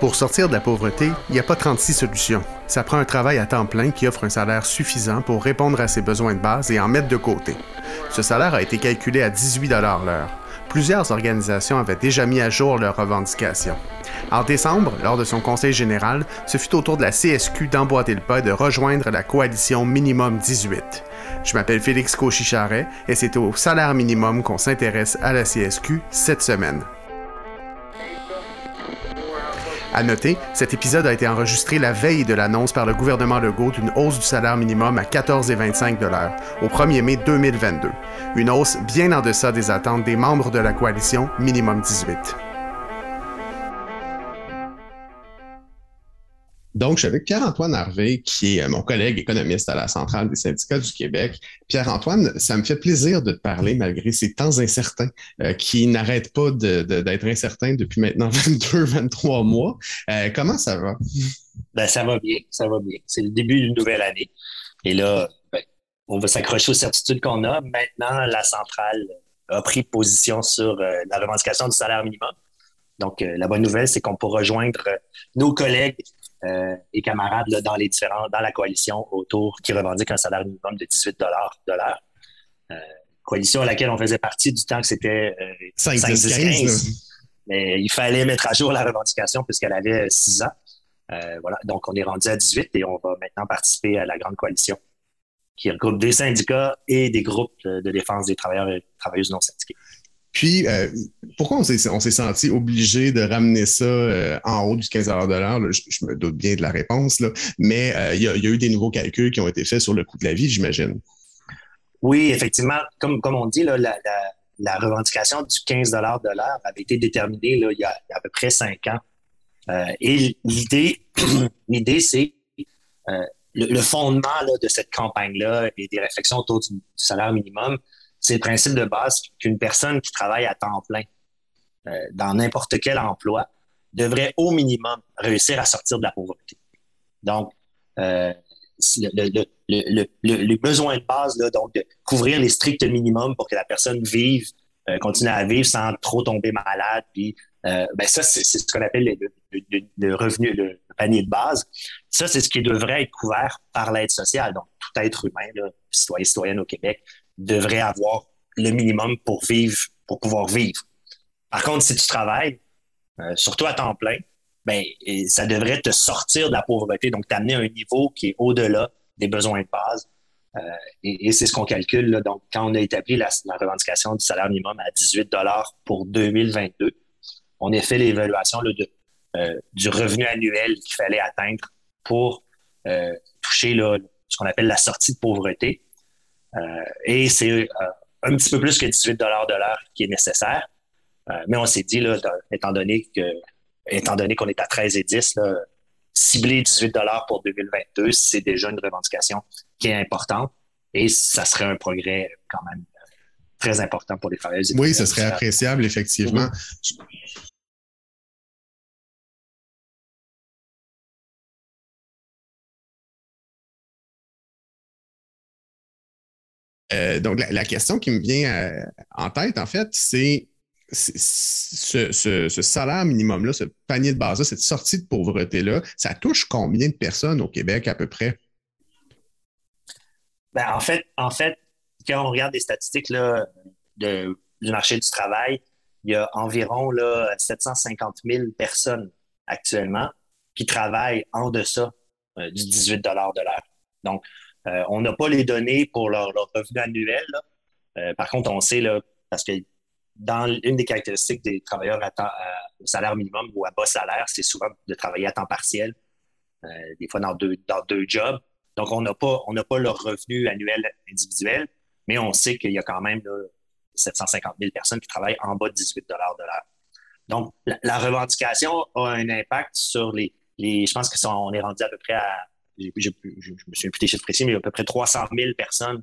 Pour sortir de la pauvreté, il n'y a pas 36 solutions. Ça prend un travail à temps plein qui offre un salaire suffisant pour répondre à ses besoins de base et en mettre de côté. Ce salaire a été calculé à 18 l'heure. Plusieurs organisations avaient déjà mis à jour leurs revendications. En décembre, lors de son conseil général, ce fut au tour de la CSQ d'emboîter le pas et de rejoindre la coalition Minimum 18. Je m'appelle Félix Cauchy-Charret et c'est au salaire minimum qu'on s'intéresse à la CSQ cette semaine. À noter, cet épisode a été enregistré la veille de l'annonce par le gouvernement Legault d'une hausse du salaire minimum à 14,25 au 1er mai 2022. Une hausse bien en deçà des attentes des membres de la coalition Minimum 18. Donc, je suis avec Pierre-Antoine Harvey, qui est euh, mon collègue économiste à la Centrale des syndicats du Québec. Pierre-Antoine, ça me fait plaisir de te parler malgré ces temps incertains euh, qui n'arrêtent pas d'être incertains depuis maintenant 22, 23 mois. Euh, comment ça va? Ben, ça va bien, ça va bien. C'est le début d'une nouvelle année. Et là, ben, on va s'accrocher aux certitudes qu'on a. Maintenant, la centrale a pris position sur la revendication du salaire minimum. Donc, la bonne nouvelle, c'est qu'on pourra rejoindre nos collègues euh, et camarades dans les différents, dans la coalition autour qui revendique un salaire minimum de 18 dollars de l'heure. Euh, coalition à laquelle on faisait partie du temps que c'était 5, 10, 15. Mais il fallait mettre à jour la revendication puisqu'elle avait 6 ans. Euh, voilà, donc on est rendu à 18 et on va maintenant participer à la grande coalition qui regroupe des syndicats et des groupes de défense des travailleurs et travailleuses non syndiqués. Puis, euh, pourquoi on s'est senti obligé de ramener ça euh, en haut du 15 de l'heure? Je, me doute bien de la réponse, là, mais euh, il y, a eu des nouveaux calculs qui ont été faits sur le coût de la vie, j'imagine. Oui, effectivement. Comme, comme on dit, là, la, revendication du 15 de l'heure avait été déterminée là, il, y a, à peu près cinq ans. et l'idée, c'est le, fondement de cette campagne-là et des réflexions autour du salaire minimum, c'est le principe de base qu'une personne qui travaille à temps plein euh, dans n'importe quel emploi devrait au minimum réussir à sortir de la pauvreté. Donc, euh, le, besoin de base, donc de couvrir les stricts minimums pour que la personne vive, euh, continue à vivre sans trop tomber malade, puis ben ça, c'est ce qu'on appelle le, revenu, le panier de base. Ça, c'est ce qui devrait être couvert par l'aide sociale. Donc, tout être humain, là, citoyen, citoyenne au Québec, devrait avoir le minimum pour vivre, pour pouvoir vivre. Par contre, si tu travailles, euh, surtout à temps plein, ben, ça devrait te sortir de la pauvreté, donc t'amener à un niveau qui est au-delà des besoins de base. Euh, et, c'est ce qu'on calcule. Là. Donc, quand on a établi la, revendication du salaire minimum à 18 pour 2022, on a fait l'évaluation euh, du revenu annuel qu'il fallait atteindre pour toucher là, ce qu'on appelle la sortie de pauvreté. Euh, et c'est euh, un petit peu plus que 18 de l'heure qui est nécessaire. Euh, mais on s'est dit, là, étant donné que étant donné qu'on est à 13 et 10, cibler 18 pour 2022, c'est déjà une revendication qui est importante et ça serait un progrès quand même très important pour les travailleurs. Oui, ce serait appréciable, effectivement. Mm-hmm. Euh, donc, la, question qui me vient euh, en tête, en fait, c'est ce, salaire minimum-là, ce panier de base-là, cette sortie de pauvreté-là, ça touche combien de personnes au Québec à peu près? Ben, en, fait, en fait, quand on regarde les statistiques là, du marché du travail, il y a environ là, 750 000 personnes actuellement qui travaillent en deçà euh, du 18 de l'heure. Donc, euh, on n'a pas les données pour leur, revenu annuel. Euh, par contre, on sait, parce que dans une des caractéristiques des travailleurs à temps, au salaire minimum ou à bas salaire, c'est souvent de travailler à temps partiel, euh, des fois dans deux, dans deux jobs. Donc, on n'a pas, on pas leur revenu annuel individuel, mais on sait qu'il y a quand même 750 000 personnes qui travaillent en bas de 18 de l'heure. Donc, la, revendication a un impact sur les, les je pense qu'on est rendu à peu près à je, me souviens plus des chiffres précis, mais il y a à peu près 300 000 personnes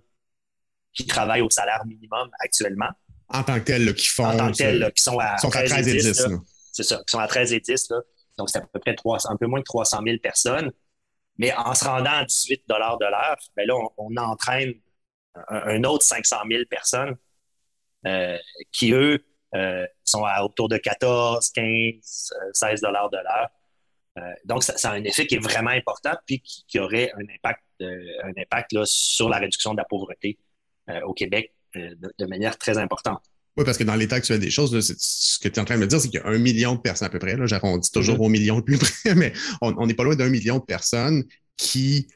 qui travaillent au salaire minimum actuellement. En tant que telles, qui font. En tant que telles, qui sont à, 13, et 10. c'est ça, qui sont à 13 et 10. Donc, c'est à peu près 300, un peu moins de 300 000 personnes. Mais en se rendant à 18 de l'heure, ben là, on, entraîne un, autre 500 000 personnes qui, eux, sont à autour de 14, 15, 16 dollars de l'heure. Donc, ça, a un effet qui est vraiment important, puis qui, aurait un impact, un impact sur la réduction de la pauvreté au Québec de, manière très importante. Oui, parce que dans l'état actuel des choses, ce que tu es en train de me dire, c'est qu'il y a un million de personnes à peu près. J'arrondis toujours mm-hmm. au million le plus près, mais on n'est pas loin d'un million de personnes qui,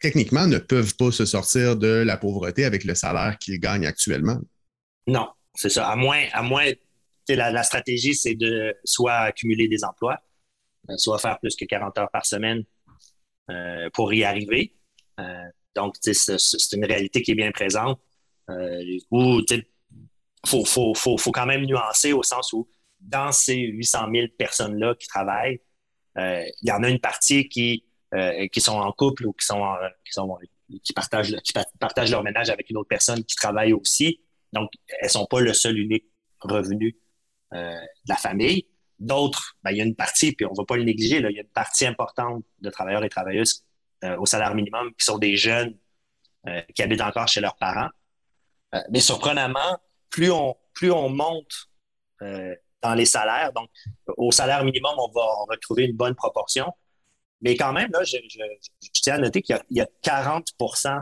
techniquement, ne peuvent pas se sortir de la pauvreté avec le salaire qu'ils gagnent actuellement. Non, c'est ça. À moins, à moins la, la stratégie, c'est de soit accumuler des emplois, euh, soit faire plus que 40 heures par semaine euh, pour y arriver. Euh, donc, c'est une réalité qui est bien présente. Euh, ou, faut, faut, faut, faut, quand même nuancer au sens où dans ces 800 000 personnes-là qui travaillent, il y en a une partie qui, qui sont en couple ou qui sont, qui, sont qui, partagent, qui partagent leur ménage avec une autre personne qui travaille aussi. Donc, elles sont pas le seul unique revenu euh, de la famille. D'autres, ben, il y a une partie, puis on ne va pas le négliger, il y a une partie importante de travailleurs et travailleuses euh, au salaire minimum qui sont des jeunes euh, qui habitent encore chez leurs parents. mais surprenamment, plus on, monte euh, dans les salaires, donc au salaire minimum, on va, retrouver une bonne proportion. Mais quand même, là, je, tiens à noter qu'il y, a 40%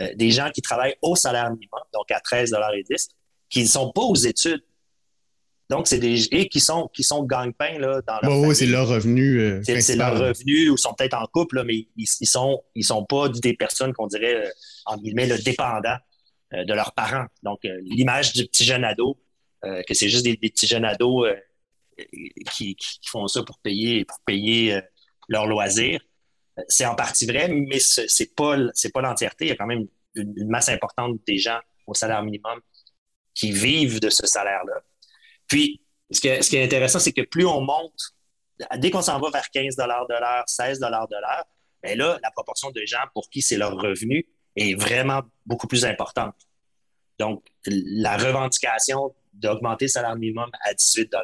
euh, des gens qui travaillent au salaire minimum, donc à 13,10 qui ne sont pas aux études. Donc, c'est des et qui sont qui sont gagne-pain là dans leur Oui, c'est leur revenu. Euh, c'est leur revenu ou sont peut-être en couple, mais ils, ils sont ils sont pas des personnes qu'on dirait en guillemets le dépendant euh, de leurs parents. Donc, euh, l'image du petit jeune ado, euh, que c'est juste des, petits jeunes ados qui, font ça pour payer, pour payer leurs loisirs, c'est en partie vrai, mais c'est pas c'est pas l'entièreté. Il y a quand même une, masse importante des gens au salaire minimum qui vivent de ce salaire-là. Puis, ce, qui est intéressant, c'est que plus on monte, dès qu'on s'en va vers 15 de l'heure, 16 de l'heure, bien là, la proportion de gens pour qui c'est leur revenu est vraiment beaucoup plus importante. Donc, la revendication d'augmenter le salaire minimum à 18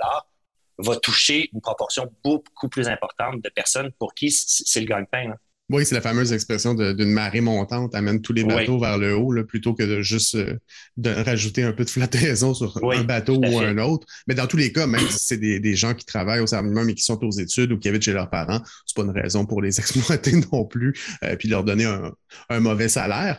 va toucher une proportion beaucoup plus importante de personnes pour qui c'est le gagne-pain. Oui, c'est la fameuse expression d'une marée montante amène tous les bateaux vers le haut, plutôt que de juste euh, de rajouter un peu de flottaison sur un bateau ou un autre. Mais dans tous les cas, même si c'est des, gens qui travaillent au salaire minimum et qui sont aux études ou qui habitent chez leurs parents, c'est pas une raison pour les exploiter non plus, euh, puis leur donner un, mauvais salaire.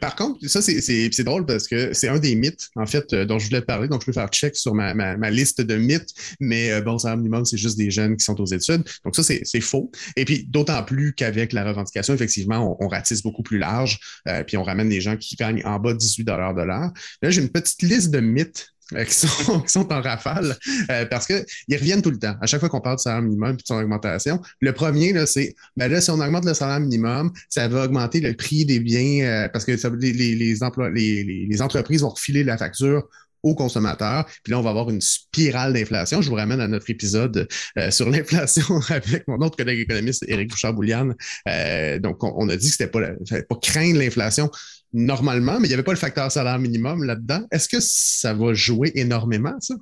par contre, ça, c'est drôle parce que c'est un des mythes, en fait, euh, dont je voulais te parler, donc je peux faire check sur ma, liste de mythes, mais bon, le salaire minimum, c'est juste des jeunes qui sont aux études. Donc ça, c'est faux. Et puis, d'autant plus qu'avec la revendication, effectivement, on, ratisse beaucoup plus large, euh, puis on ramène des gens qui gagnent en bas de 18 de l'heure. Là, j'ai une petite liste de mythes euh, qui, sont, en rafale euh, parce qu'ils reviennent tout le temps. À chaque fois qu'on parle de salaire minimum et de son augmentation, le premier, c'est ben là, si on augmente le salaire minimum, ça va augmenter le prix des biens parce que les, les, emplois, les, entreprises vont refiler la facture aux consommateurs. Puis là, on va avoir une spirale d'inflation. Je vous ramène à notre épisode euh, sur l'inflation avec mon autre collègue économiste, Éric Bouchard-Bouliane. Euh, donc, on, a dit que c'était pas, pas craindre l'inflation normalement, mais il n'y avait pas le facteur salaire minimum là-dedans. Est-ce que ça va jouer énormément, ça?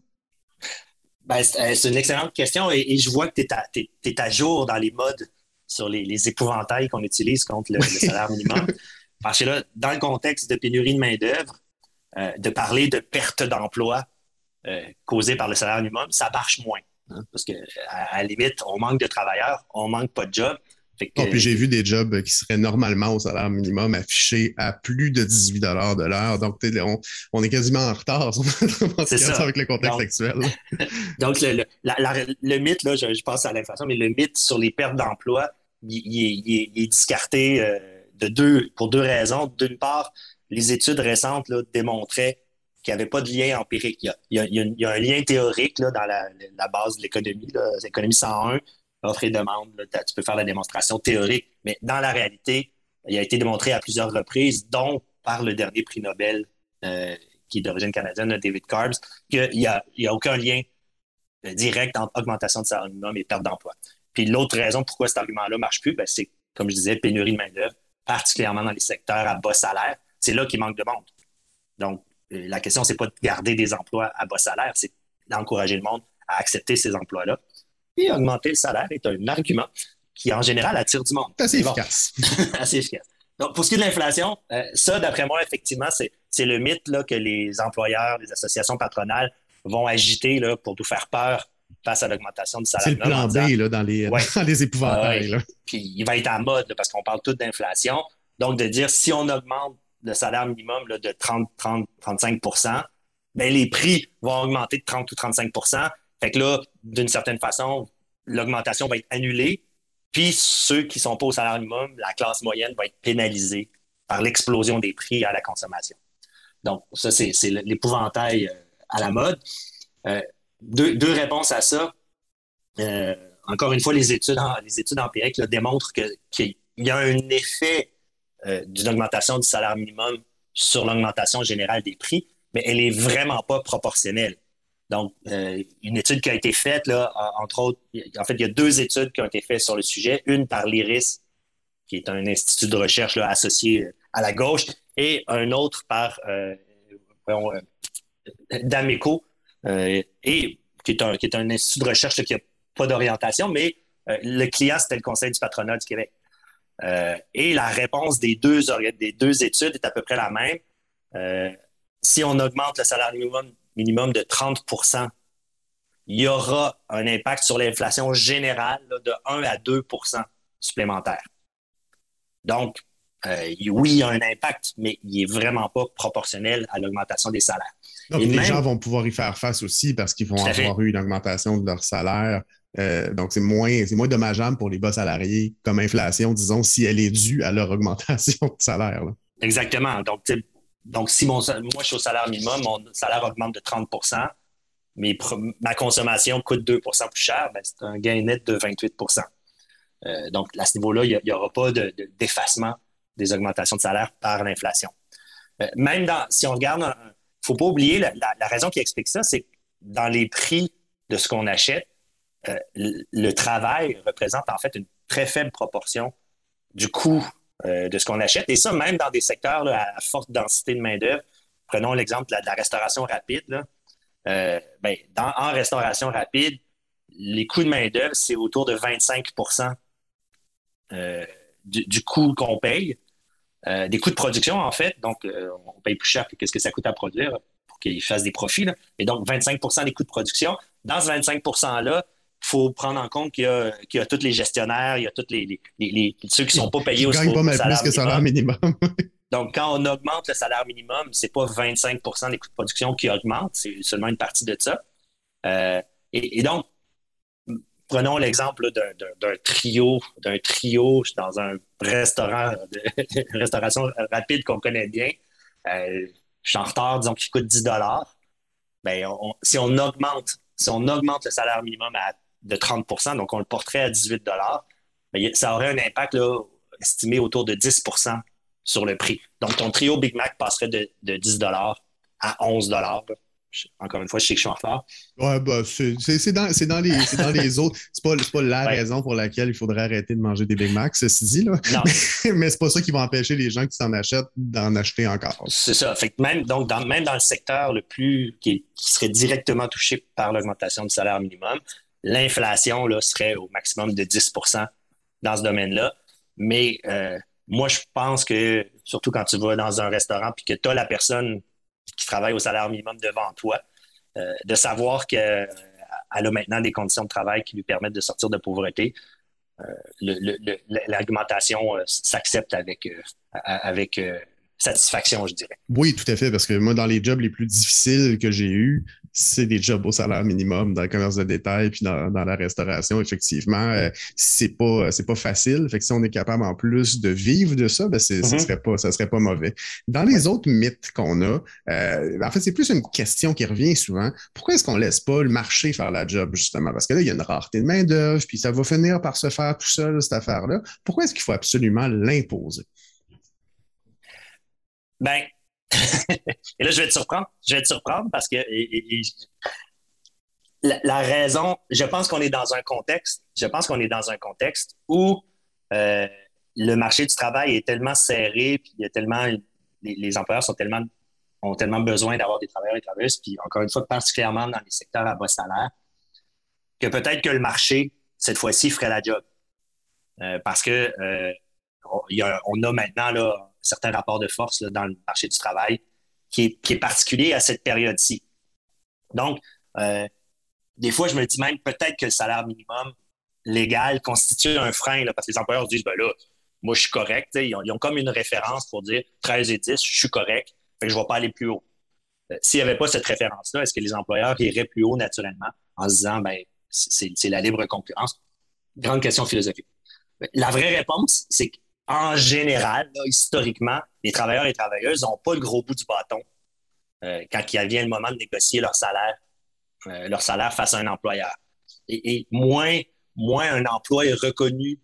Ben, c'est euh, une excellente question et, je vois que tu es, à jour dans les modes sur les, épouvantails qu'on utilise contre le, le salaire minimum. Parce que là, dans le contexte de pénurie de main-d'œuvre, euh, de parler de perte d'emploi euh, causée par le salaire minimum, ça marche moins. Hein, parce qu'à à, la limite, on manque de travailleurs, on manque pas de jobs. Oh, puis j'ai vu des jobs qui seraient normalement au salaire minimum affichés à plus de 18 de l'heure. Donc, on, est quasiment en retard ça. avec le contexte actuel. donc, le, mythe, là, je, pense à l'inflation, mais le mythe sur les pertes d'emploi, il, est discarté euh, de deux, pour deux raisons. D'une part, les études récentes là, démontraient qu'il n'y avait pas de lien empirique. Il y a, un lien théorique là, dans la, base de l'économie, l'économie 101, offre et demande. tu peux faire la démonstration théorique, mais dans la réalité, il a été démontré à plusieurs reprises, dont par le dernier prix Nobel euh, qui est d'origine canadienne, David Carbs, qu'il n'y a, a, aucun lien euh, direct entre augmentation de salaire minimum et perte d'emploi. Puis l'autre raison pourquoi cet argument-là ne marche plus, ben, c'est, comme je disais, pénurie de main-d'œuvre, particulièrement dans les secteurs à bas salaire c'est là qu'il manque de monde. Donc, euh, la question, c'est pas de garder des emplois à bas salaire, c'est d'encourager le monde à accepter ces emplois-là. Et augmenter le salaire est un argument qui, en général, attire du monde. Assez efficace. assez efficace. Donc, pour ce qui est de l'inflation, euh, ça, d'après moi, effectivement, c'est le mythe là, que les employeurs, les associations patronales vont agiter là, pour nous faire peur face à l'augmentation du salaire. C'est le plan B là, dans, les, dans les épouvantails. Puis il va être en mode parce qu'on parle tout d'inflation. Donc, de dire si on augmente le salaire minimum là, de 30, 30, 35% bien, les prix vont augmenter de 30 ou 35% Fait que là, d'une certaine façon, l'augmentation va être annulée. Puis ceux qui ne sont pas au salaire minimum, la classe moyenne va être pénalisée par l'explosion des prix à la consommation. Donc, ça, c'est l'épouvantail euh, à la mode. Euh, deux, réponses à ça. Euh, encore une fois, les études, les études empiriques démontrent qu'il y a un effet d'une augmentation du salaire minimum sur l'augmentation générale des prix, mais elle n'est vraiment pas proportionnelle. Donc, euh, une étude qui a été faite, là, entre autres, en fait, il y a deux études qui ont été faites sur le sujet. Une par l'IRIS, qui est un institut de recherche associé euh, à la gauche, et un autre par euh, euh D'Ameco, et qui est, un, qui est un institut de recherche qui n'a pas d'orientation, mais le client, c'était le Conseil du patronat du Québec. Et la réponse des deux, des deux études est à peu près la même. si on augmente le salaire minimum minimum de 30% il y aura un impact sur l'inflation générale de 1 à 2% supplémentaire. Donc, euh, oui, il y a un impact, mais il n'est vraiment pas proportionnel à l'augmentation des salaires. Donc, les gens vont pouvoir y faire face aussi parce qu'ils vont avoir eu une augmentation de leur salaire. Euh, donc, c'est moins, moins dommageable pour les bas salariés comme inflation, disons, si elle est due à leur augmentation de salaire. Exactement. Donc, donc, si mon, moi, je suis au salaire minimum, mon salaire augmente de 30 mais ma consommation coûte 2% plus cher, ben, c'est un gain net de 28% euh, Donc, à ce niveau-là, il n'y aura pas d'effacement des augmentations de salaire par l'inflation. Euh, même dans, si on regarde, il ne faut pas oublier, la, raison qui explique ça, c'est que dans les prix de ce qu'on achète, le travail représente en fait une très faible proportion du coût euh, de ce qu'on achète. Et ça, même dans des secteurs à forte densité de main-d'œuvre. Prenons l'exemple de, la restauration rapide. Euh, ben, en restauration rapide, les coûts de main-d'œuvre, c'est autour de 25% euh, du, coût qu'on paye. des coûts de production, en fait. Donc, on paye plus cher que ce que ça coûte à produire pour qu'ils fassent des profits. Et donc, 25% des coûts de production. Dans ce 25 %-là, faut prendre en compte qu'il y, a tous les gestionnaires, il y a tous les, ceux qui ne sont pas payés au, salaire, plus que salaire minimum. Donc, quand on augmente le salaire minimum, ce n'est pas 25% des coûts de production qui augmentent, c'est seulement une partie de ça. Euh, et, donc, prenons l'exemple d'un trio, d'un trio dans un restaurant de restauration rapide qu'on connaît bien. Euh, je suis en retard, disons qu'il coûte 10 ben, si on augmente si on augmente le salaire minimum à de 30 donc on le porterait à 18 mais ça aurait un impact estimé autour de 10% sur le prix. Donc, ton trio Big Mac passerait de, de 10 à 11 encore une fois, je sais que je suis en retard. Ouais, bah, c'est dans, dans, les, dans les autres. C'est pas, pas la raison pour laquelle il faudrait arrêter de manger des Big Macs, ceci dit. Là. Non. Mais, c'est pas ça qui va empêcher les gens qui s'en achètent d'en acheter encore. C'est ça. Fait même, donc, dans, même dans le secteur le plus qui, serait directement touché par l'augmentation du salaire minimum, l'inflation serait au maximum de 10% dans ce domaine-là. Mais euh, moi, je pense que, surtout quand tu vas dans un restaurant et que tu as la personne qui travaille au salaire minimum devant toi, euh, de savoir qu'elle euh, a maintenant des conditions de travail qui lui permettent de sortir de pauvreté. Euh, l'argumentation s'accepte avec, avec satisfaction, je dirais. Oui, tout à fait, parce que moi, dans les jobs les plus difficiles que j'ai eus, c'est des jobs au salaire minimum dans le commerce de détail puis dans, la restauration, effectivement, euh, c'est pas c'est pas facile. Fait que si on est capable en plus de vivre de ça, ben c'est, ça mm-hmm. serait pas ça serait pas mauvais. Dans les autres mythes qu'on a, euh, en fait, c'est plus une question qui revient souvent. Pourquoi est-ce qu'on laisse pas le marché faire la job justement? Parce que là, il y a une rareté de main d'œuvre, puis ça va finir par se faire tout seul cette affaire-là. Pourquoi est-ce qu'il faut absolument l'imposer? Ben, et là, je vais te surprendre. Je vais te surprendre parce que la, raison, je pense qu'on est dans un contexte, je pense qu'on est dans un contexte où euh, le marché du travail est tellement serré, puis il y a tellement, les, employeurs sont tellement, ont tellement besoin d'avoir des travailleurs et travailleuses, puis encore une fois, particulièrement dans les secteurs à bas salaire, que peut-être que le marché, cette fois-ci, ferait la job. Euh, parce que euh, on, a, maintenant là, certains rapports de force dans le marché du travail qui est, particulier à cette période-ci. Donc, euh, des fois, je me dis même peut-être que le salaire minimum légal constitue un frein parce que les employeurs se disent ben là, moi, je suis correct. Ils ont, comme une référence pour dire 13 et 10, je suis correct, je ne vais pas aller plus haut. Euh, s'il n'y avait pas cette référence-là, est-ce que les employeurs iraient plus haut naturellement en se disant ben c'est la libre concurrence? Grande question philosophique. La vraie réponse, c'est qu'en général, historiquement, les travailleurs et les travailleuses n'ont pas le gros bout du bâton euh, quand il vient le moment de négocier leur salaire, euh, leur salaire face à un employeur. Et, moins, moins un emploi est reconnu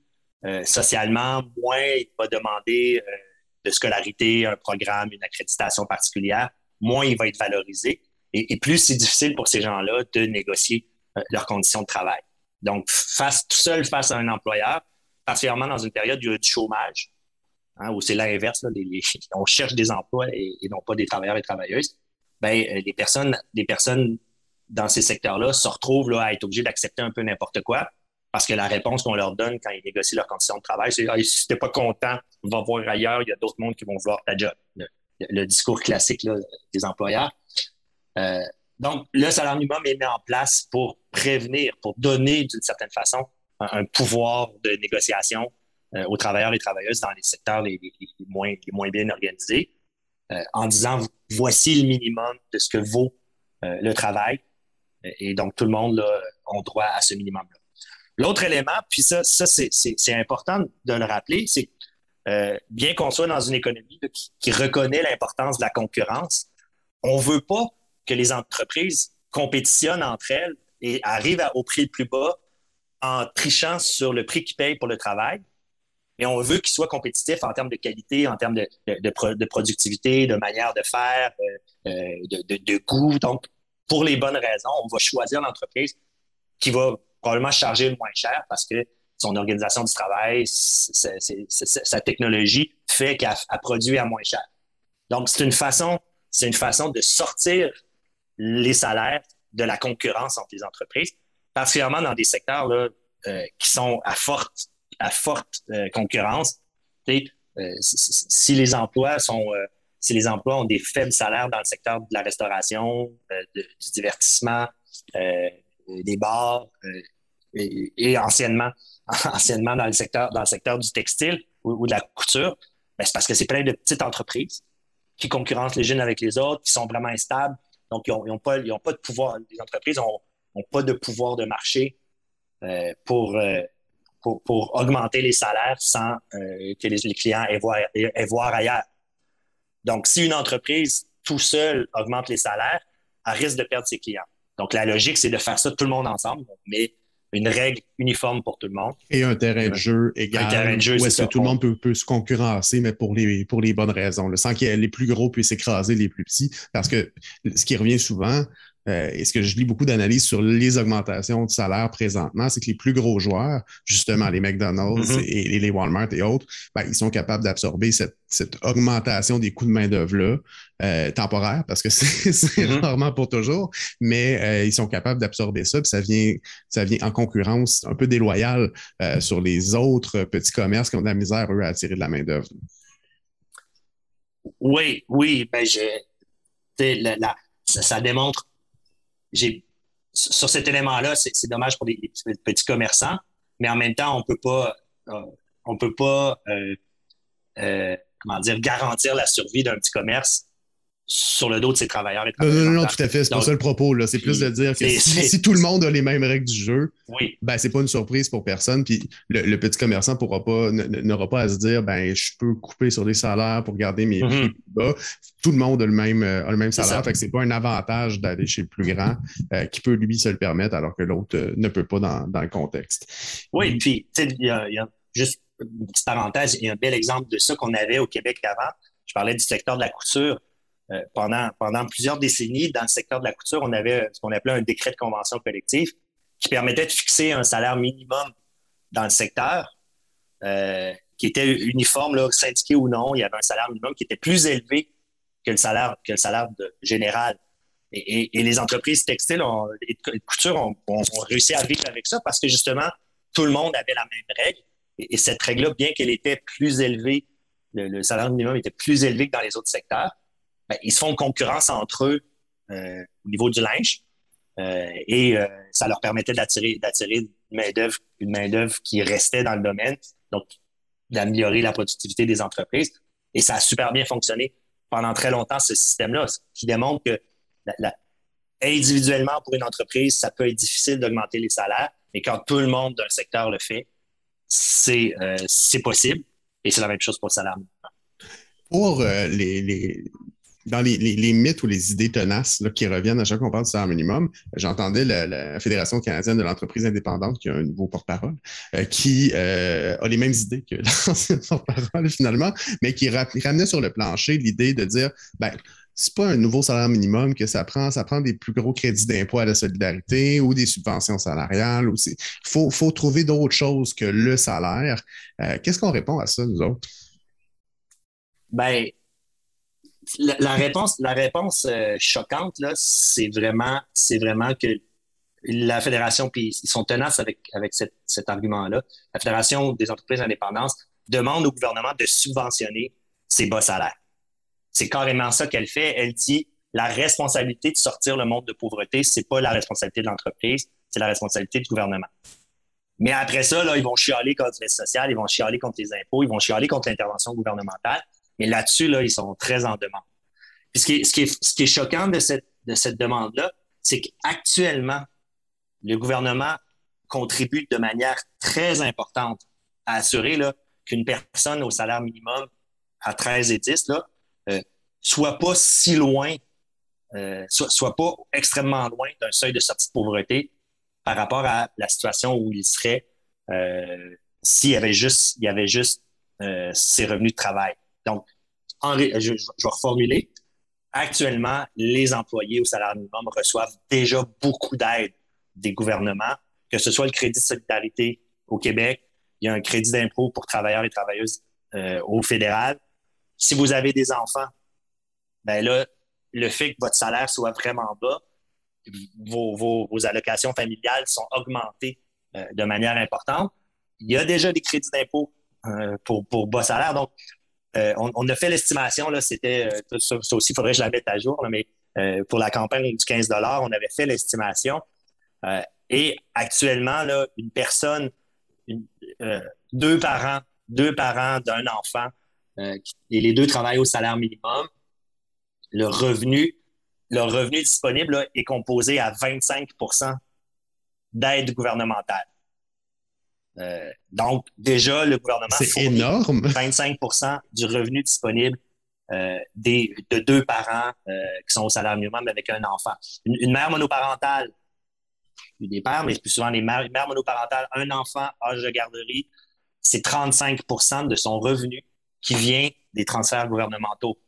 euh, socialement, moins il va demander de scolarité, un programme, une accréditation particulière, moins il va être valorisé. Et, plus c'est difficile pour ces gens-là de négocier leurs conditions de travail. Donc, face, tout seul face à un employeur, particulièrement dans une période du chômage, hein, où c'est l'inverse, on cherche des emplois et, non pas des travailleurs et travailleuses, ben, euh, les, personnes, les personnes dans ces secteurs-là se retrouvent là, à être obligées d'accepter un peu n'importe quoi parce que la réponse qu'on leur donne quand ils négocient leurs conditions de travail, c'est ah, si tu pas content, va voir ailleurs, il y a d'autres mondes qui vont vouloir ta job. Le, discours classique des employeurs. Euh, donc, le salaire minimum est mis en place pour prévenir, pour donner d'une certaine façon un, pouvoir de négociation euh, aux travailleurs et travailleuses dans les secteurs les, moins, moins, bien organisés, euh, en disant voici le minimum de ce que vaut euh, le travail. Et donc, tout le monde a droit à ce minimum-là. L'autre élément, puis ça, ça c'est important de le rappeler, c'est bien qu'on soit dans une économie qui, reconnaît l'importance de la concurrence, on ne veut pas que les entreprises compétitionnent entre elles et arrivent au prix le plus bas en trichant sur le prix qu'ils payent pour le travail. Et on veut qu'ils soient compétitifs en termes de qualité, en termes de, productivité, de manière de faire, euh, euh, de, goût. Donc, pour les bonnes raisons, on va choisir l'entreprise qui va probablement charger le moins cher parce que son organisation du travail, sa technologie fait qu'elle produit à moins cher. Donc, c'est une façon de sortir les salaires de la concurrence entre les entreprises, particulièrement dans des secteurs là, euh, qui sont à forte, à forte euh, concurrence. Euh, si les emplois sont si les emplois ont des faibles salaires dans le secteur de la restauration, du divertissement, des bars et, anciennement, anciennement dans le secteur dans le secteur du textile ou, de la couture, ben, c'est parce que c'est plein de petites entreprises qui concurrencent les unes avec les autres, qui sont vraiment instables, donc, ils n'ont pas, pas, de pouvoir. Les entreprises n'ont pas de pouvoir de marché euh, euh, pour, pour, augmenter les salaires sans euh, que les, clients aient voir, aient voir, ailleurs. Donc, si une entreprise tout seul augmente les salaires, elle risque de perdre ses clients. Donc, la logique, c'est de faire ça tout le monde ensemble, mais une règle uniforme pour tout le monde. Et un terrain de jeu égal. Un terrain de jeu, où est-ce que tout le monde peut, se concurrencer, mais pour les, pour les bonnes raisons, sans que les plus gros puissent écraser les plus petits. Parce que ce qui revient souvent, euh, et ce que je lis beaucoup d'analyses sur les augmentations de salaire présentement, c'est que les plus gros joueurs, justement les McDonald's mm-hmm. et, les Walmart et autres, ben, ils sont capables d'absorber cette, augmentation des coûts de main-d'œuvre-là, euh, temporaire, parce que c'est mm-hmm. rarement pour toujours, mais euh, ils sont capables d'absorber ça, puis ça vient, ça vient en concurrence un peu déloyale sur les autres petits commerces qui ont de la misère, eux, à attirer de la main-d'œuvre. Oui, oui, ben je, ça démontre sur cet élément-là, c'est dommage pour les, petits commerçants, mais en même temps, on peut pas, euh, on peut pas, euh, euh, comment dire, garantir la survie d'un petit commerce sur le dos de ses travailleurs. non, non, non, tout à fait. C'est pas ça le propos. C'est plus de dire que si, tout le monde a les mêmes règles du jeu, oui. ben, c'est pas une surprise pour personne. Puis le, petit commerçant pourra pas, n'aura pas à se dire ben, je peux couper sur les salaires pour garder mes prix mm-hmm. bas. Tout le monde a le même, euh, le même salaire. Fait que c'est pas un avantage d'aller chez le plus grand euh, qui peut lui se le permettre alors que l'autre euh, ne peut pas dans, dans, le contexte. Oui, puis il y, y a, juste une petite parenthèse, il y a un bel exemple de ça qu'on avait au Québec avant. Je parlais du secteur de la couture euh, pendant, pendant plusieurs décennies, dans le secteur de la couture, on avait ce qu'on appelait un décret de convention collective qui permettait de fixer un salaire minimum dans le secteur, euh, qui était uniforme, là, syndiqué ou non. Il y avait un salaire minimum qui était plus élevé que le salaire, que le salaire général. Et, les entreprises textiles et de couture ont, réussi à vivre avec ça parce que justement, tout le monde avait la même règle. Et, cette règle-là, bien qu'elle était plus élevée, le, salaire minimum était plus élevé que dans les autres secteurs, ben, ils se font concurrence entre eux euh, au niveau du linge. Euh, et euh, ça leur permettait d'attirer d'attirer une main-d'œuvre une main-d'œuvre qui restait dans le domaine, donc d'améliorer la productivité des entreprises. Et ça a super bien fonctionné pendant très longtemps, ce système-là, ce qui démontre que individuellement, pour une entreprise, ça peut être difficile d'augmenter les salaires, mais quand tout le monde d'un secteur le fait, c'est possible. Et c'est la même chose pour le salaire Pour les, dans les, mythes ou les idées tenaces qui reviennent à chaque fois qu'on parle du salaire minimum, j'entendais la, Fédération canadienne de l'entreprise indépendante, qui a un nouveau porte-parole, euh, qui euh, a les mêmes idées que l'ancien porte-parole finalement, mais qui ramenait sur le plancher l'idée de dire, ben, c'est pas un nouveau salaire minimum que ça prend, ça prend des plus gros crédits d'impôt à la solidarité ou des subventions salariales. Il faut, faut, trouver d'autres choses que le salaire. Euh, qu'est-ce qu'on répond à ça, nous autres? Ben, la, réponse, la réponse euh, choquante, là, c'est vraiment, c'est vraiment que la Fédération, puis ils sont tenaces avec, avec cet argument-là, la Fédération des entreprises indépendantes demande au gouvernement de subventionner ses bas salaires. C'est carrément ça qu'elle fait. Elle dit la responsabilité de sortir le monde de pauvreté, c'est pas la responsabilité de l'entreprise, c'est la responsabilité du gouvernement. Mais après ça, là, ils vont chialer contre les sociales, ils vont chialer contre les impôts, ils vont chialer contre l'intervention gouvernementale. Mais là-dessus, là, ils sont très en demande. Puis ce, qui est, ce, qui est, ce qui est choquant de cette, de cette demande-là, c'est qu'actuellement, le gouvernement contribue de manière très importante à assurer qu'une personne au salaire minimum à 13 et 10 là, euh, soit pas si loin, euh, soit, soit, pas extrêmement loin d'un seuil de sortie de pauvreté par rapport à la situation où il serait euh, s'il y avait juste, il y avait juste euh, ses revenus de travail. Donc, je, je, vais reformuler. Actuellement, les employés au salaire minimum reçoivent déjà beaucoup d'aide des gouvernements, que ce soit le crédit de solidarité au Québec, il y a un crédit d'impôt pour travailleurs et travailleuses euh, au fédéral. Si vous avez des enfants, ben là, le fait que votre salaire soit vraiment bas, vos allocations familiales sont augmentées euh, de manière importante. Il y a déjà des crédits d'impôt euh, pour, pour bas salaire. Donc, euh, on, a fait l'estimation, c'était, euh, ça, aussi, il faudrait que je la mette à jour, mais euh, pour la campagne du 15 on avait fait l'estimation. et actuellement, une personne, deux parents, deux parents d'un enfant, et les deux travaillent au salaire minimum, le revenu disponible est composé à 25% d'aide gouvernementale. Euh, donc, déjà, le gouvernement c'est énorme. 25% du revenu disponible euh, des, de deux parents euh, qui sont au salaire minimum avec un enfant. Une, mère monoparentale, des pères, mais plus souvent les mères, une mère monoparentale, un enfant, âge de garderie, c'est 35% de son revenu qui vient des transferts gouvernementaux.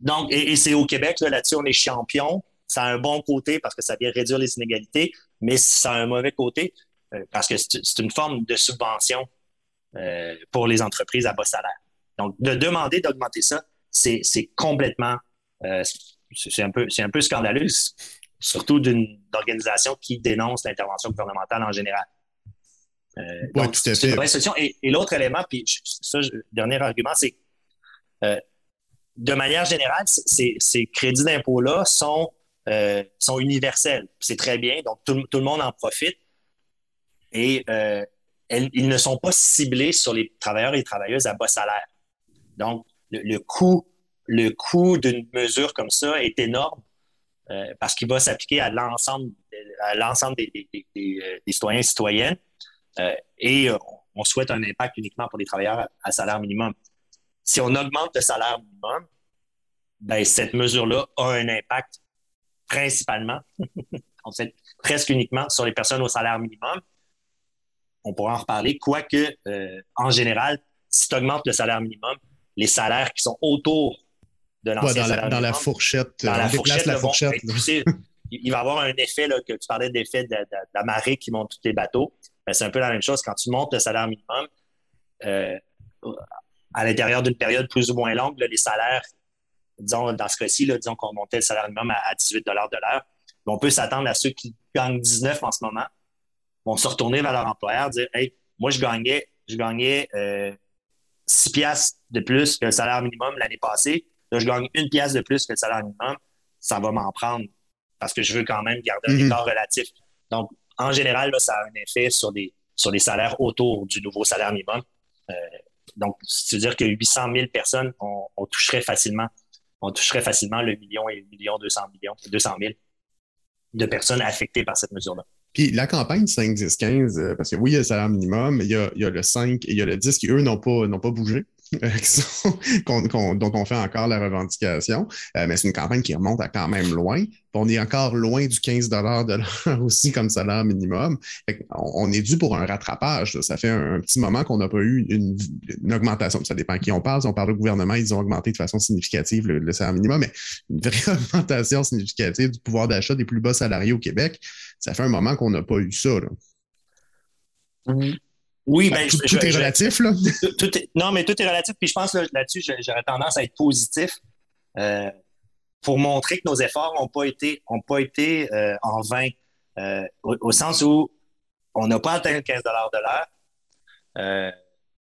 donc, et, c'est au Québec, là-dessus, on est champion. Ça a un bon côté parce que ça vient réduire les inégalités, mais ça a un mauvais côté euh, parce que c'est une forme de subvention euh, pour les entreprises à bas salaire. Donc, de demander d'augmenter ça, c'est complètement, euh, c'est un, peu, un peu scandaleux, surtout d'une organisation qui dénonce l'intervention gouvernementale en général. donc, c'est une vraie solution. Et, l'autre élément, puis ça, dernier argument, c'est de manière générale, ces, ces crédits d'impôt-là sont, sont universels. C'est très bien, donc tout, le monde en profite et euh, ils ne sont pas ciblés sur les travailleurs et les travailleuses à bas salaire. Donc, le, coût, le coût d'une mesure comme ça est énorme euh, parce qu'il va s'appliquer à l'ensemble, à des, citoyens et citoyennes. Euh, et on souhaite un impact uniquement pour les travailleurs à, salaire minimum. Si on augmente le salaire minimum, ben, cette mesure-là a un impact principalement, presque uniquement sur les personnes au salaire minimum on pourra en reparler. Quoique, euh, en général, si tu augmentes le salaire minimum, les salaires qui sont autour de l'ancien salaire minimum, dans la fourchette, dans la fourchette, la fourchette il va y avoir un effet là, que tu parlais d'effet de, la marée qui monte tous les bateaux. Ben, c'est un peu la même chose quand tu montes le salaire minimum. Euh, à l'intérieur d'une période plus ou moins longue, les salaires, disons, dans ce cas-ci, disons qu'on montait le salaire minimum à, 18 de l'heure. On peut s'attendre à ceux qui gagnent 19 en ce moment vont se retourner vers leur employeur, dire Hey, moi, je gagnais, je gagnais 6 piastres de plus que le salaire minimum l'année passée. Là, je gagne une pièce de plus que le salaire minimum. Ça va m'en prendre parce que je veux quand même garder un mhm. écart relatif. Donc, en général, là, ça a un effet sur des, sur les salaires autour du nouveau salaire minimum. Euh, donc, c'est-à-dire que 800 000 personnes, on, toucherait facilement, on toucherait facilement le million et le million 200 millions, 200 000 de personnes affectées par cette mesure-là. Puis la campagne 5, 10, 15, parce que oui, il y a le salaire minimum, il y a, il y a le 5 et il y a le 10 qui, eux, n'ont pas, n'ont pas bougé. Dont on fait encore la revendication. Euh, mais c'est une campagne qui remonte à quand même loin. On est encore loin du 15 de l'heure aussi comme salaire minimum. On, est dû pour un rattrapage. Ça fait un, petit moment qu'on n'a pas eu une, augmentation. Ça dépend à qui on parle. Si on parle au gouvernement, ils ont augmenté de façon significative le, salaire minimum, mais une vraie augmentation significative du pouvoir d'achat des plus bas salariés au Québec, ça fait un moment qu'on n'a pas eu ça. Oui, ben, tout, est relatif, là. non, mais tout est relatif. Puis je pense là-dessus, j'aurais tendance à être positif euh, pour montrer que nos efforts n'ont pas été, ont pas été euh, en vain, euh, au, sens où on n'a pas atteint le 15 de l'heure,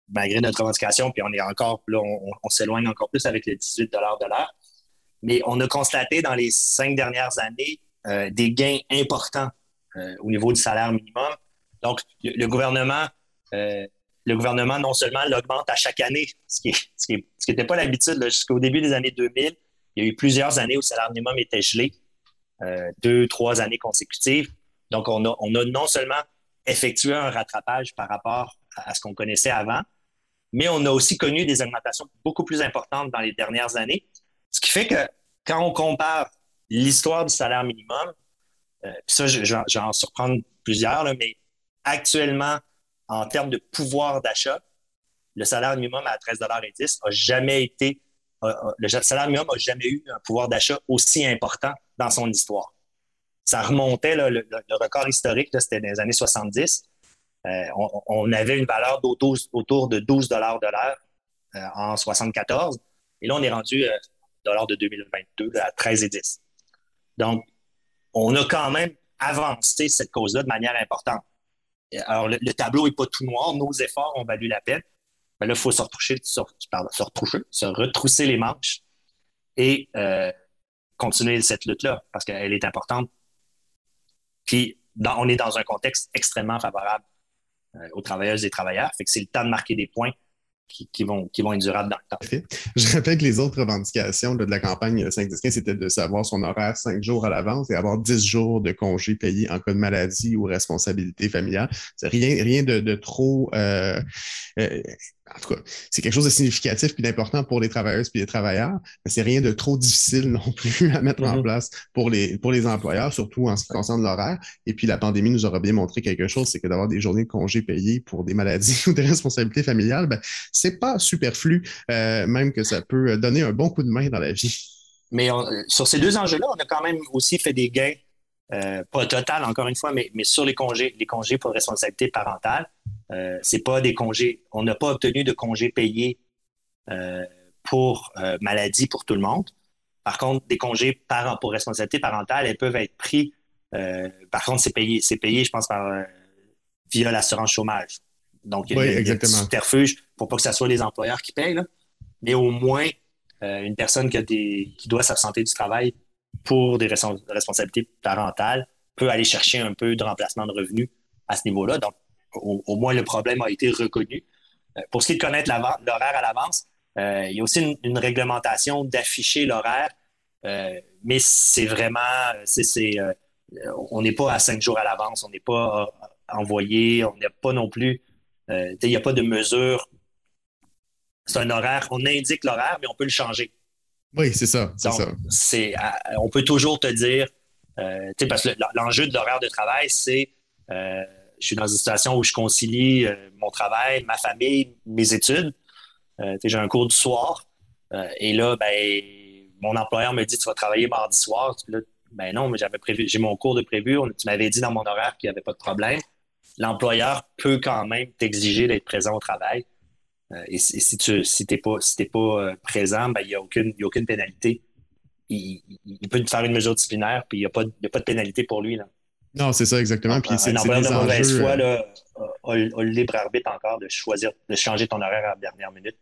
malgré notre revendication, puis on est encore, là, on, s'éloigne encore plus avec les 18 de l'heure. Mais on a constaté dans les cinq dernières années des gains importants au niveau du salaire minimum. Donc, le gouvernement euh, le gouvernement, non seulement l'augmente à chaque année, ce qui n'était pas l'habitude jusqu'au début des années 2000. Il y a eu plusieurs années où le salaire minimum était gelé, euh, deux, trois années consécutives. Donc, on a, on a non seulement effectué un rattrapage par rapport à, ce qu'on connaissait avant, mais on a aussi connu des augmentations beaucoup plus importantes dans les dernières années. Ce qui fait que quand on compare l'histoire du salaire minimum, euh, ça, je, je, vais en surprendre plusieurs, mais actuellement, en termes de pouvoir d'achat, le salaire minimum à 13,10 a jamais été, le salaire minimum n'a jamais eu un pouvoir d'achat aussi important dans son histoire. Ça remontait, le, record historique, c'était dans les années 70. Euh, on, avait une valeur autour de 12 dollars de l'heure euh, en 74. Et là, on est rendu euh, dollars de 2022 à 13,10. Donc, on a quand même avancé cette cause-là de manière importante alors, le, tableau n'est pas tout noir. Nos efforts ont valu la peine. Mais là, il faut se retroucher, se, retroucher, se retrousser les manches et euh, continuer cette lutte-là parce qu'elle est importante. Puis, on est dans un contexte extrêmement favorable euh, aux travailleuses et travailleurs. Fait que c'est le temps de marquer des points qui, vont, être durables dans le temps. Je rappelle que les autres revendications de la campagne 5-10-15, c'était de savoir son horaire cinq jours à l'avance et avoir 10 jours de congés payés en cas de maladie ou responsabilité familiale. C'est rien, rien de, trop euh, euh, en tout cas, c'est quelque chose de significatif et d'important pour les travailleuses et les travailleurs, mais c'est rien de trop difficile non plus à mettre en mm-hmm. place pour les, pour les employeurs, surtout en ce qui concerne l'horaire. Et puis, la pandémie nous aura bien montré quelque chose, c'est que d'avoir des journées de congés payées pour des maladies ou des responsabilités familiales, ben, c'est pas superflu, euh, même que ça peut donner un bon coup de main dans la vie. Mais sur ces deux enjeux-là, on a quand même aussi fait des gains, euh, pas total encore une fois, mais, mais sur les congés, les congés pour responsabilité parentale. Euh, c'est pas des congés. On n'a pas obtenu de congés payés euh, pour euh, maladie pour tout le monde. Par contre, des congés par, pour responsabilité parentale, elles peuvent être pris. par contre, c'est payé, c'est payé, je pense, par, via l'assurance chômage. Donc, il y a, un subterfuge pour pas que ce soit les employeurs qui payent. Mais au moins, une personne qui, a des, qui doit s'absenter du travail pour des responsabilités parentales peut aller chercher un peu de remplacement de revenus à ce niveau-là. Donc, au, moins le problème a été reconnu. Euh, pour ce qui est de connaître l'horaire à l'avance, euh, il y a aussi une, réglementation d'afficher l'horaire, euh, mais c'est vraiment, on n'est pas à cinq jours à l'avance, on n'est pas envoyé, on n'a pas non plus, il n'y a pas de mesure. C'est un horaire, on indique l'horaire, mais on peut le changer. Oui, c'est ça. C'est on peut toujours te dire, parce que l'enjeu de l'horaire de travail, c'est je suis dans une situation où je concilie euh, mon travail, ma famille, mes études. Euh, j'ai un cours du soir. Euh, et là, ben, mon employeur me dit Tu vas travailler mardi soir. ben non, mais j'avais prévu, j'ai mon cours de prévu. tu m'avais dit dans mon horaire qu'il n'y avait pas de problème. L'employeur peut quand même t'exiger d'être présent au travail. Et si, tu si n'es pas, si pas présent, ben, il n'y a, aucune, a aucune pénalité. Il, peut te faire une mesure disciplinaire, puis il n'y a, pas, a pas de pénalité pour lui. Là. Non, c'est ça, exactement. Puis c'est, un employeur de mauvaise foi là, a, le libre arbitre encore de choisir, de changer ton horaire à la dernière minute.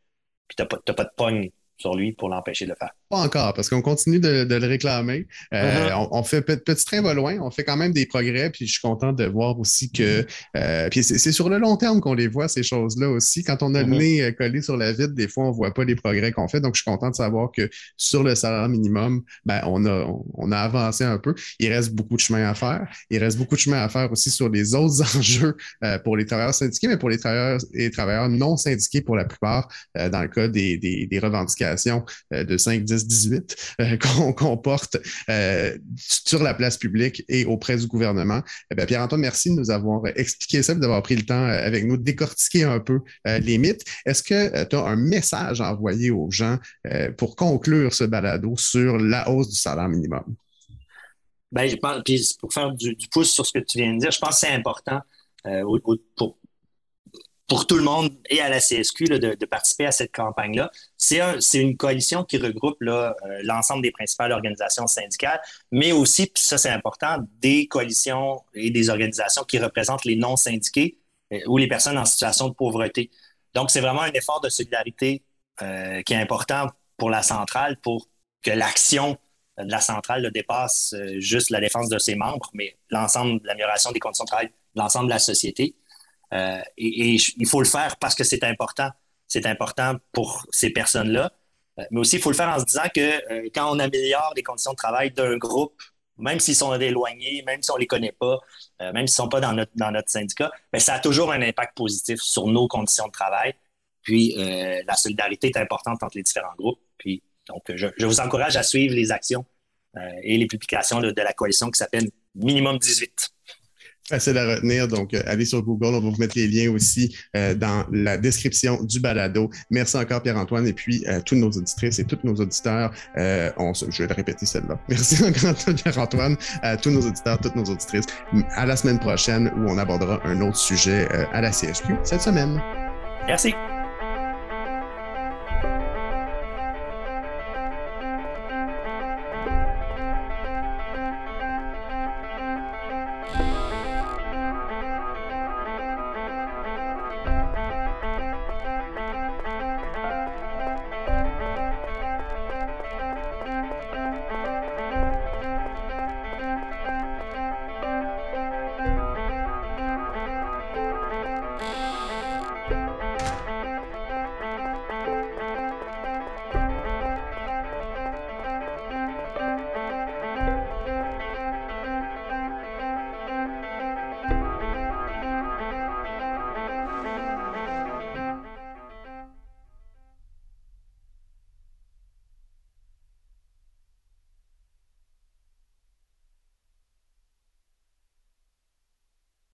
Puis tu n'as pas, pas de pogne sur lui pour l'empêcher de le faire. Pas encore, parce qu'on continue de, le réclamer. Euh, uh-huh. on, fait petit train va loin, on fait quand même des progrès, puis je suis content de voir aussi que. Euh, puis c'est sur le long terme qu'on les voit, ces choses-là aussi. Quand on a le uh-huh. nez euh, collé sur la vitre, des fois, on ne voit pas les progrès qu'on fait. Donc, je suis content de savoir que sur le salaire minimum, ben, on, a, on a avancé un peu. Il reste beaucoup de chemin à faire. Il reste beaucoup de chemin à faire aussi sur les autres enjeux pour les travailleurs syndiqués, mais pour les travailleurs et travailleurs non syndiqués pour la plupart, dans le cas des, des, des revendications euh, de 5, 10, 18 qu'on porte euh, sur la place publique et auprès du gouvernement. Eh Pierre-Antoine, merci de nous avoir expliqué ça, d'avoir pris le temps euh, avec nous de décortiquer un peu les mythes. Est-ce que tu as un message à envoyer aux gens pour conclure ce balado sur la hausse du salaire minimum? Ben, je pense, puis pour faire du, pouce sur ce que tu viens de dire, je pense que c'est important pour, pour tout le monde et à la CSQ de, participer à cette campagne-là. C'est une coalition qui regroupe euh, l'ensemble des principales organisations syndicales, mais aussi, puis ça c'est important, des coalitions et des organisations qui représentent les non-syndiqués euh, ou les personnes en situation de pauvreté. Donc, c'est vraiment un effort de solidarité euh, qui est important pour la centrale, pour que l'action de la centrale dépasse juste la défense de ses membres, mais l'ensemble de l'amélioration des conditions de travail de l'ensemble de la société. Euh, et, il faut le faire parce que c'est important. C'est important pour ces personnes-là. Euh, mais aussi, il faut le faire en se disant que euh, quand on améliore les conditions de travail d'un groupe, même s'ils sont éloignés, même si on ne les connaît pas, même s'ils ne sont pas dans notre, dans notre syndicat, ça a toujours un impact positif sur nos conditions de travail. Puis la solidarité est importante entre les différents groupes. Puis donc, je, vous encourage à suivre les actions et les publications de la coalition qui s'appelle Minimum 18. Facile à retenir, donc euh, allez sur Google, on va vous mettre les liens aussi euh, dans la description du balado. Merci encore Pierre-Antoine et puis euh, tous nos auditrices et tous nos auditeurs. on, je vais le répéter celle-là. Merci encore Pierre-Antoine, à tous nos auditeurs, toutes nos auditrices. À la semaine prochaine où on abordera un autre sujet à la CSQ cette semaine. Merci.